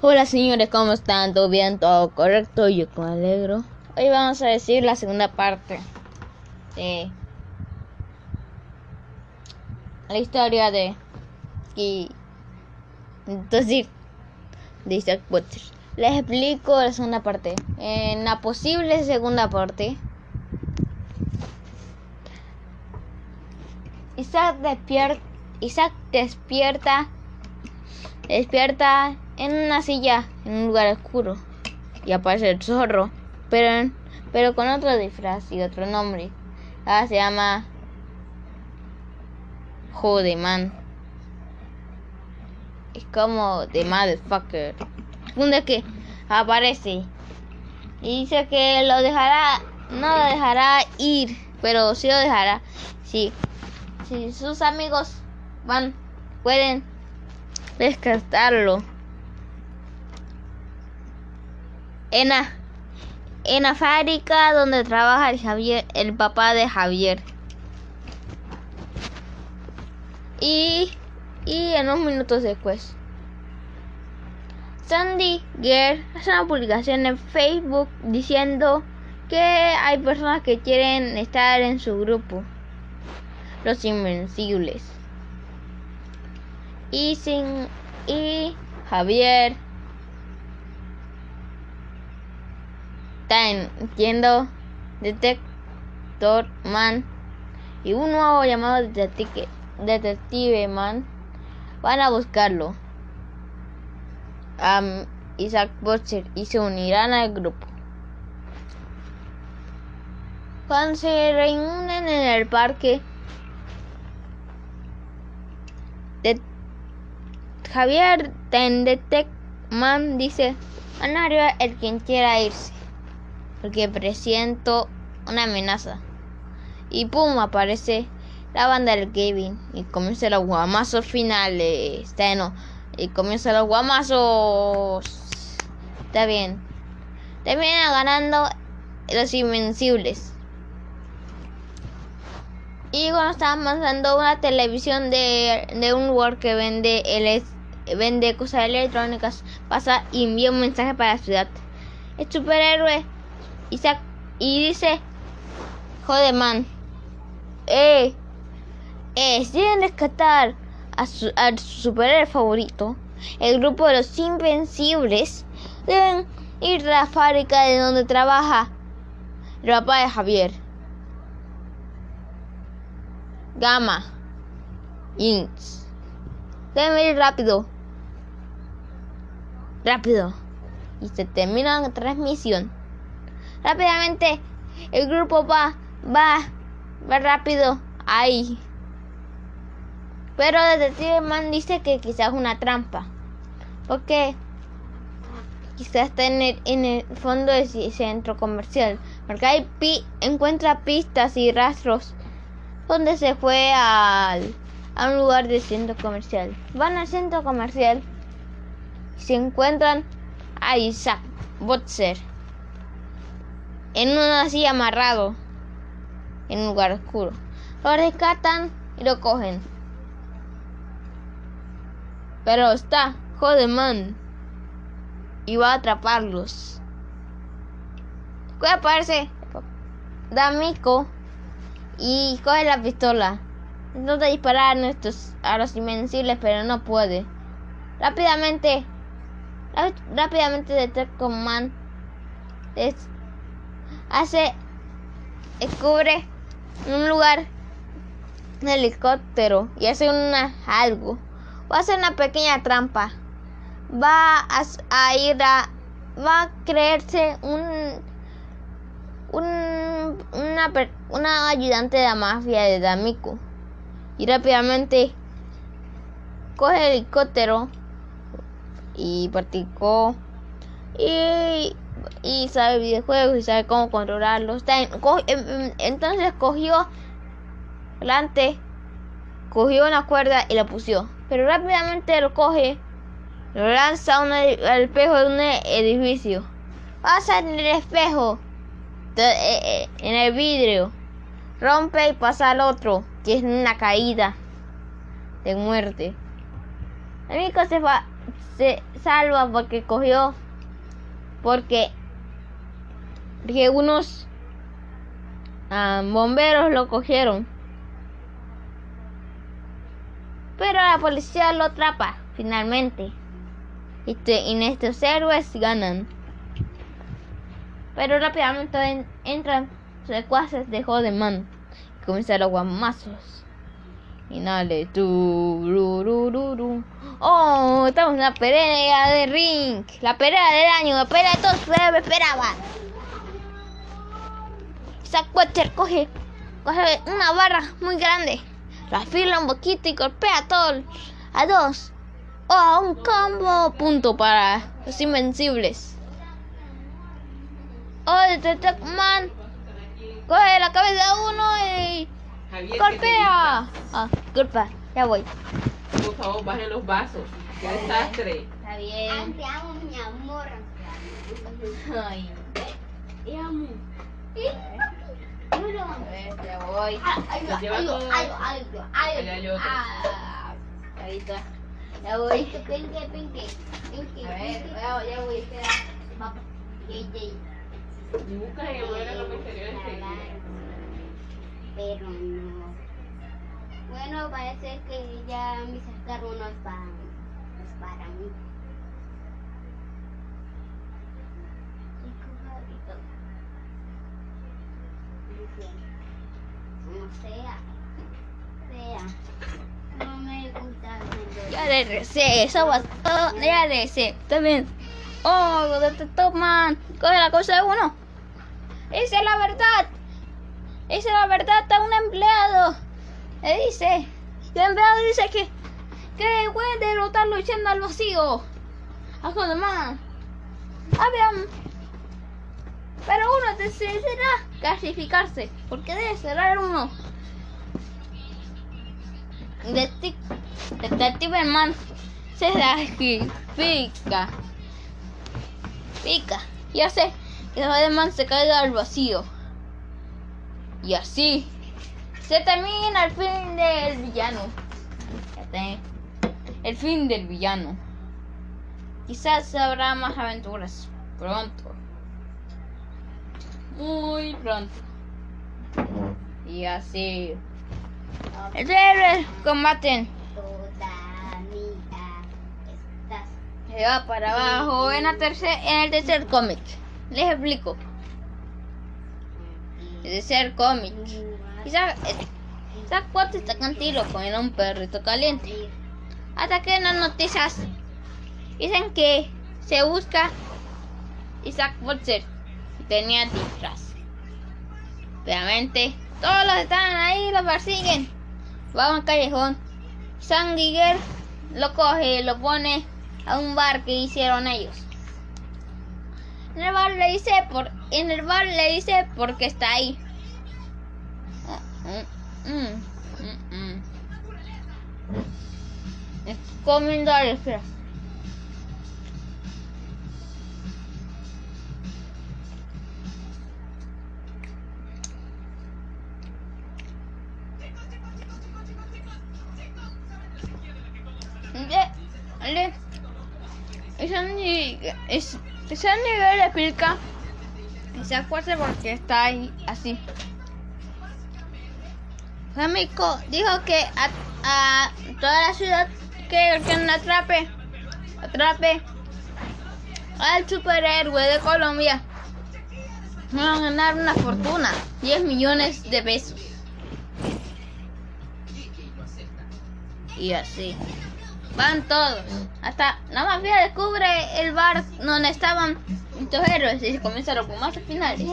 Hola señores, ¿cómo están? ¿Todo bien? ¿Todo correcto? Yo me alegro. Hoy vamos a decir la segunda parte de la historia de y entonces de Isaac Butcher. Les explico la segunda parte. En la posible segunda parte, Isaac despierta, Isaac despierta, despierta en una silla en un lugar oscuro y aparece el zorro, pero, pero con otro disfraz y otro nombre. Ahora se llama Jodeman. Es como The Motherfucker. Un que aparece y dice que lo dejará, no lo dejará ir, pero sí lo dejará. Sí, si sus amigos van, pueden descartarlo. En la, en fábrica donde trabaja el Javier, el papá de Javier. Y, y en unos minutos después. Sandy Girl hace una publicación en Facebook diciendo que hay personas que quieren estar en su grupo. Los Invencibles. Y sin y Javier entiendo Detector Man. Y un nuevo llamado Detective, Detective Man. Van a buscarlo. Isaac Butcher y se unirán al grupo. Cuando se reúnen en el parque, Javier Detective Man dice, Anario el quien quiera irse porque presiento una amenaza. Y pum, aparece la banda del Kevin y comienza los guamazos finales. Está bueno. Y comienza los guamazos. Está bien. Termina ganando los invencibles. Y cuando estaban mandando una televisión de, de un lugar que vende el vende cosas electrónicas, pasa y envía un mensaje para la ciudad. El superhéroe y dice, joder man, eh, eh, si deben rescatar a su, a su superhéroe favorito, el grupo de los invencibles deben ir a la fábrica de donde trabaja el papá de Javier. Gamma. Inks. Deben ir rápido. Rápido. Y se termina la transmisión. Rápidamente, el grupo va, va, va rápido ahí. Pero Detective Man dice que quizás es una trampa. Porque quizás está en el, en el fondo del centro comercial. Porque ahí pi, encuentra pistas y rastros donde se fue al, a un lugar del centro comercial. Van al centro comercial y se encuentran a Isaac Botzer en una así amarrado en un lugar oscuro. Lo rescatan y lo cogen. Pero está man y va a atraparlos. Después aparece D'Amico y coge la pistola. Intenta disparar a, estos, a los invencibles, pero no puede. Rápidamente, rápidamente Detective Man hace descubre un lugar un helicóptero y hace una algo. Va a hacer una pequeña trampa. Va a, ir a va a creerse un un una, una ayudante de la mafia de D'Amico. Y rápidamente coge el helicóptero y practicó. Y y sabe videojuegos y sabe cómo controlarlos. Em, em, entonces cogió delante, cogió una cuerda y la puso. Pero rápidamente lo coge, lo lanza al espejo de un edificio. Pasa en el espejo, eh, eh, en el vidrio, rompe y pasa al otro, que es una caída de muerte. El amigo se va, se salva porque cogió. Porque, porque unos ah, bomberos lo cogieron. Pero la policía lo atrapa finalmente. Y, y estos héroes ganan. Pero rápidamente en- entran secuaces de Jodeman. Y comienzan los guamazos. Y dale, tu, ru. Oh, estamos en la pelea de ring. La pelea del año, la pelea de todos ustedes esperaban. Zack Watcher coge, coge una barra muy grande. La afila un poquito y golpea a todos. A dos. Oh, un combo. Punto para los invencibles. Oh, el Man coge la cabeza de uno y Javier, golpea. Ah, culpa. Ya voy. Por favor, bajen los vasos. Qué desastre. Está bien. Te amo, mi amor. Ay, Te amo. A ver, ya voy. Algo, lleva algo, todo. algo, algo, Allá hay algo. otro. Ah, Ahorita. Ya voy. pinque, pinque, pinque, pinque, A ver, pinque. ya, ya voy. Espera. Papá, JJ. Y buscas en el modelo de ropa interior enseguida. Pero no. Bueno, parece que ya mi sacarro no es para, es para mí. Chico favorito. Sea. Sea. No me gusta. Ya regresé. Eso va todo. Ya regresé. Está bien. Oh, ¿dónde te toman? Coge la cosa de uno. Esa es la verdad. Esa es la verdad a un empleado. Le dice. El empleado dice que. Que puede derrotar luchando al vacío. A Jodeman. Habían. Pero uno decidirá clasificarse. Porque debe cerrar uno. Detec- Detective Man se sacrifica. Pica. Y hace que Man se caiga al vacío. Y así se termina el fin del villano. Ya El fin del villano. Quizás habrá más aventuras pronto. Muy pronto. Y así. El héroe combaten. Se va para abajo en, la tercer, en el tercer cómic. Les explico. El tercer cómic. Quizá Zack Watts está contigo con un perrito caliente. Hasta que en las noticias dicen que se busca Isaac y tenía disfraz. Obviamente, todos los que están ahí lo persiguen. Va a un callejón. San Giger lo coge y lo pone a un bar que hicieron ellos. En el bar le dice por en el bar le dice porque está ahí. Mm, mm, mm, mm. Estoy comiendo espera. Le, es, ese nivel le explica que se acuerde porque está ahí así. Famiko dijo que a, a toda la ciudad que, la atrape, atrape al superhéroe de Colombia. Van a ganar una fortuna, 10 millones de pesos. Y así. Van todos. Hasta la mafia descubre el bar donde estaban estos héroes y se comienza los combates finales.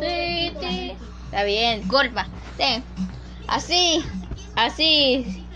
Sí, sí. Está bien, culpa. Sí. Así, así.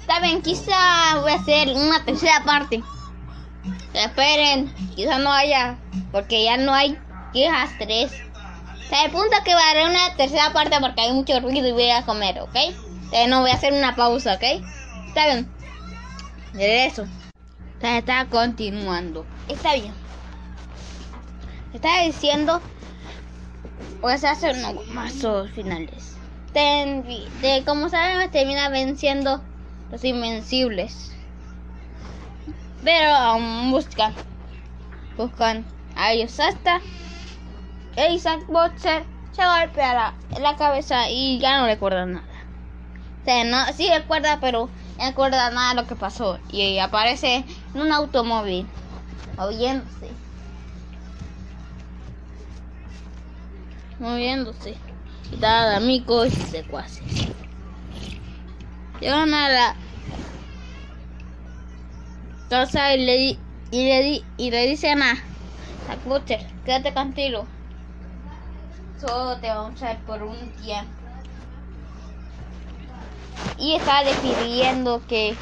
Está bien, quizá voy a hacer una tercera parte. Esperen, quizá no haya, porque ya no hay quejas tres. O sea, el punto es que va a haber una tercera parte porque hay mucho ruido y voy a comer, ¿ok? Entonces no voy a hacer una pausa, ¿ok? Está bien. De eso. O sea, está continuando. Está bien. Estaba diciendo pues hacer unos mazos finales. Ten- de, como sabemos termina venciendo los invencibles. Pero aún buscan. Buscan a ellos hasta Isaac Boxer se golpea la, la cabeza y ya no recuerda nada. O sea, no, sí recuerda, pero no recuerda nada de lo que pasó. Y aparece en un automóvil, moviéndose. Moviéndose. Y da de amigos y secuaces. Llegan a la casa y le, y le, di- y le dicen a Zack Butcher, quédate tranquilo. Solo te vamos a ver por un tiempo. Y está decidiendo que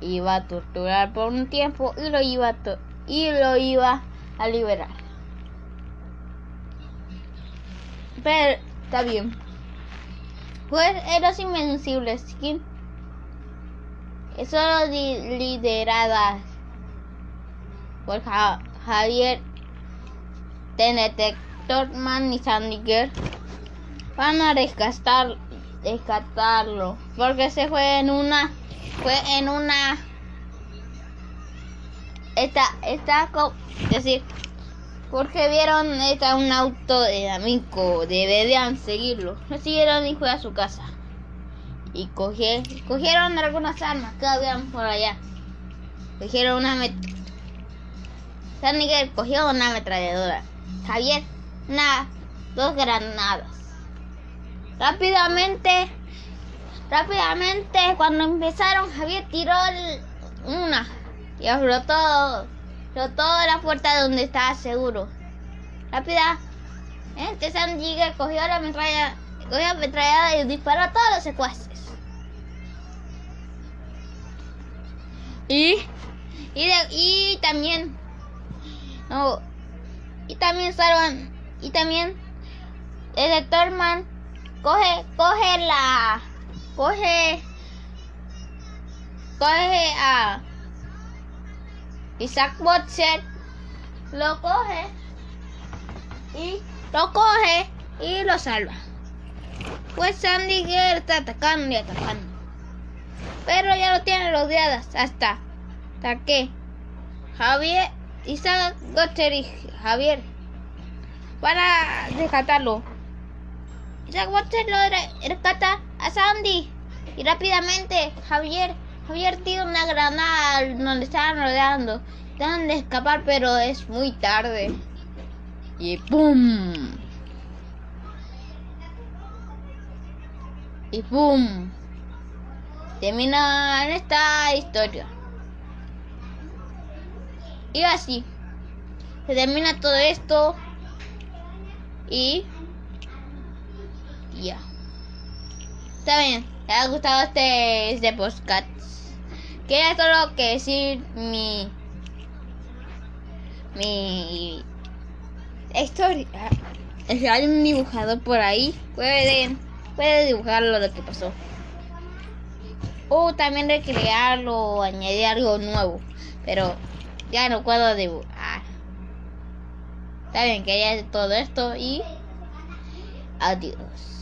iba a torturar por un tiempo y lo iba a, y lo iba a liberar. Pero está bien. Pues eran invencibles. ¿quién? Solo li- lideradas por Ja- Javier Detector Man y Sandy Girl van a rescatar, rescatarlo porque se fue en una fue en una está está es decir porque vieron está un auto de amigo deberían seguirlo. Lo siguieron y fue a su casa. Y cogie- cogieron algunas armas que habían por allá. Cogieron una San Miguel cogió una ametralladora Javier una dos granadas rápidamente rápidamente cuando empezaron Javier tiró una y explotó explotó la puerta donde estaba seguro. Rápida este San Miguel cogió la ametralla cogió la ametralladora y disparó a todos los secuaces. Y y también no y también salvan y también el doctor man coge coge la coge coge a Isaac Butcher lo coge y lo coge y lo salva. Pues Sandy Girl está atacando y atacando. Pero ya lo tienen rodeadas hasta hasta que Javier Isaac Butcher y Javier para rescatarlo Isaac Butcher lo re- rescata a Sandy. Y rápidamente Javier Javier tira una granada donde estaban rodeando. Tratan de escapar pero es muy tarde. Y ¡pum! y ¡pum! termina esta historia. Y así se termina todo esto. Y ya. Está bien te ha gustado este este podcast. Quería solo que decir mi mi historia si hay un dibujador por ahí. Pueden puede dibujarlo lo que pasó. O también recrearlo o añadir algo nuevo. Pero ya no puedo dibujar. Está bien quería todo esto y adiós